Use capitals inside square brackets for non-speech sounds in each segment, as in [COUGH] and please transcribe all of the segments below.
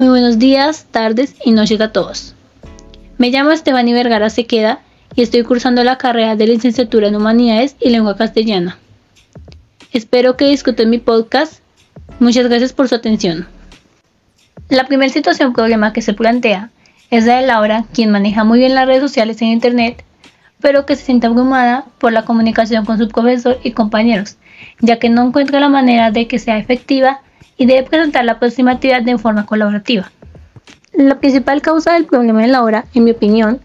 Muy buenos días, tardes y noches a todos. Me llamo Esteban Vergara Sequeda y estoy cursando la carrera de licenciatura en Humanidades y Lengua Castellana. Espero que disfruten mi podcast. Muchas gracias por su atención. La primera situación problema que se plantea es la de Laura, quien maneja muy bien las redes sociales en Internet, pero que se siente abrumada por la comunicación con su profesor y compañeros, ya que no encuentra la manera de que sea efectiva y debe presentar la aproximatividad de forma colaborativa. La principal causa del problema de Laura, en mi opinión,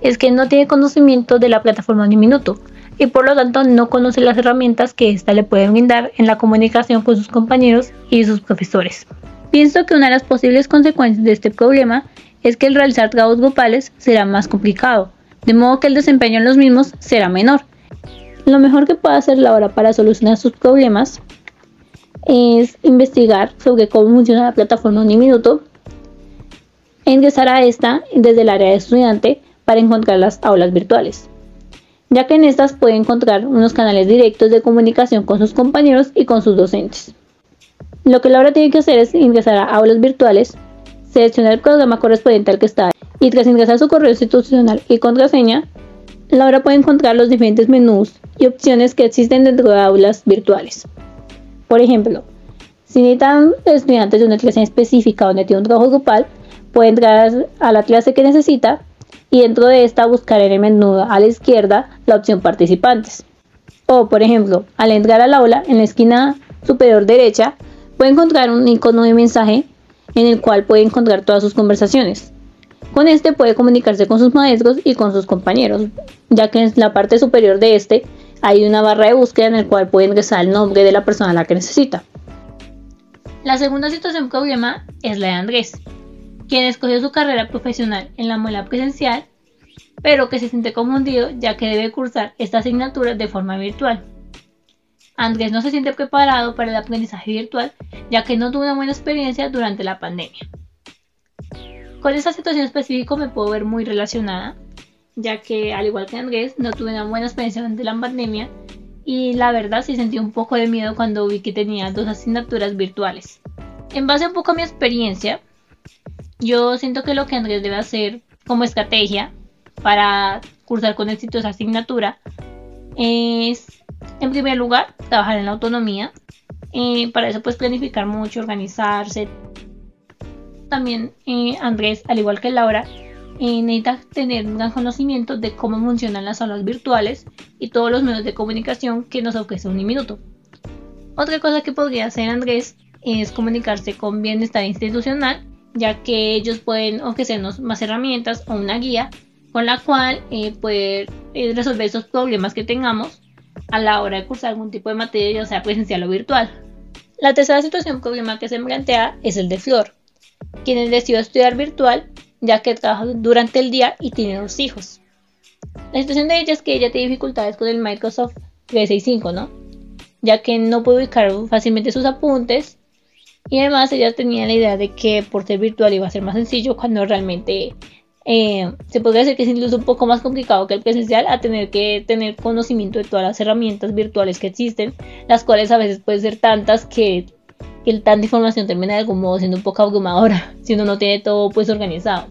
es que no tiene conocimiento de la plataforma ni minuto y por lo tanto no conoce las herramientas que ésta le puede brindar en la comunicación con sus compañeros y sus profesores. Pienso que una de las posibles consecuencias de este problema es que el realizar trabajos grupales será más complicado, de modo que el desempeño en los mismos será menor. Lo mejor que puede hacer Laura para solucionar sus problemas es investigar sobre cómo funciona la plataforma Uniminuto, ingresar a esta desde el área de estudiante para encontrar las aulas virtuales, ya que en estas puede encontrar unos canales directos de comunicación con sus compañeros y con sus docentes. Lo que Laura tiene que hacer es ingresar a aulas virtuales, seleccionar el programa correspondiente al que está y tras ingresar su correo institucional y contraseña, Laura puede encontrar los diferentes menús y opciones que existen dentro de aulas virtuales. Por ejemplo, si necesitan estudiantes de una clase específica donde tiene un trabajo grupal, puede entrar a la clase que necesita y dentro de esta buscar en el menú a la izquierda la opción participantes. O, por ejemplo, al entrar al aula, en la esquina superior derecha, puede encontrar un icono de mensaje en el cual puede encontrar todas sus conversaciones. Con este puede comunicarse con sus maestros y con sus compañeros, ya que en la parte superior de este hay una barra de búsqueda en el cual puede ingresar el nombre de la persona a la que necesita. La segunda situación problema es la de Andrés, quien escogió su carrera profesional en la muela presencial, pero que se siente confundido ya que debe cursar esta asignatura de forma virtual. Andrés no se siente preparado para el aprendizaje virtual ya que no tuvo una buena experiencia durante la pandemia. Con esta situación específica me puedo ver muy relacionada, ya que al igual que Andrés, no tuve una buena experiencia durante la pandemia y la verdad sí sentí un poco de miedo cuando vi que tenía dos asignaturas virtuales. En base un poco a mi experiencia, yo siento que lo que Andrés debe hacer como estrategia para cursar con éxito esa asignatura es, en primer lugar, trabajar en la autonomía. Eh, para eso, pues planificar mucho, organizarse. También eh, Andrés, al igual que Laura, eh, necesita tener un gran conocimiento de cómo funcionan las aulas virtuales y todos los medios de comunicación que nos ofrece Uniminuto. Otra cosa que podría hacer Andrés es comunicarse con bienestar institucional, ya que ellos pueden ofrecernos más herramientas o una guía con la cual eh, poder eh, resolver esos problemas que tengamos a la hora de cursar algún tipo de materia, ya sea presencial o virtual. La tercera situación problema que se plantea es el de Flor, quien decidió estudiar virtual ya que trabaja durante el día y tiene dos hijos. La situación de ella es que ella tiene dificultades con el Microsoft 365, ¿no? Ya que no puede ubicar fácilmente sus apuntes y además ella tenía la idea de que por ser virtual iba a ser más sencillo cuando realmente eh, se podría decir que es incluso un poco más complicado que el presencial a tener que tener conocimiento de todas las herramientas virtuales que existen, las cuales a veces pueden ser tantas que que tanta información termina de algún modo siendo un poco abrumadora [LAUGHS] si uno no tiene todo pues organizado.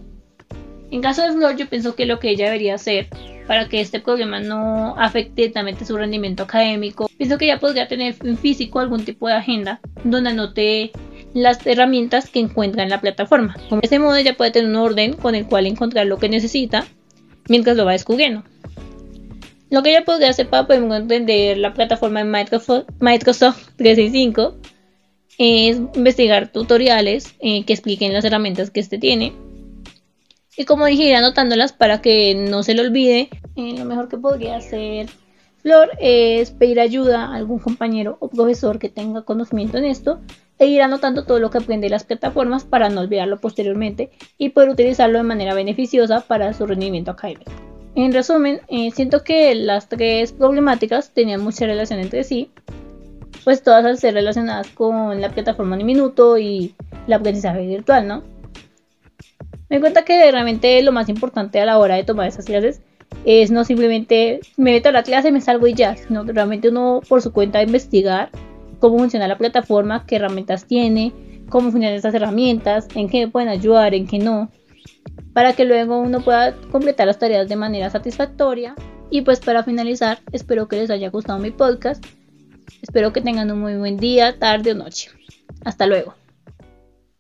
En caso de Flor, yo pienso que lo que ella debería hacer para que este problema no afecte directamente su rendimiento académico, pienso que ella podría tener en físico algún tipo de agenda donde anote las herramientas que encuentra en la plataforma. De ese modo ella puede tener un orden con el cual encontrar lo que necesita mientras lo va descubriendo. Lo que ella podría hacer para poder entender la plataforma de Microsoft, Microsoft 365 es investigar tutoriales eh, que expliquen las herramientas que este tiene. Y como dije, ir anotándolas para que no se le olvide. Eh, lo mejor que podría hacer Flor es pedir ayuda a algún compañero o profesor que tenga conocimiento en esto e ir anotando todo lo que aprende de las plataformas para no olvidarlo posteriormente y poder utilizarlo de manera beneficiosa para su rendimiento académico. En resumen, eh, siento que las tres problemáticas tenían mucha relación entre sí pues todas al ser relacionadas con la plataforma Uniminuto y el aprendizaje virtual, ¿no? Me cuenta que realmente lo más importante a la hora de tomar esas clases es no simplemente me meto a la clase, me salgo y ya, sino realmente uno por su cuenta investigar cómo funciona la plataforma, qué herramientas tiene, cómo funcionan estas herramientas, en qué pueden ayudar, en qué no, para que luego uno pueda completar las tareas de manera satisfactoria. Y pues para finalizar, espero que les haya gustado mi podcast Espero que tengan un muy buen día, tarde o noche. Hasta luego.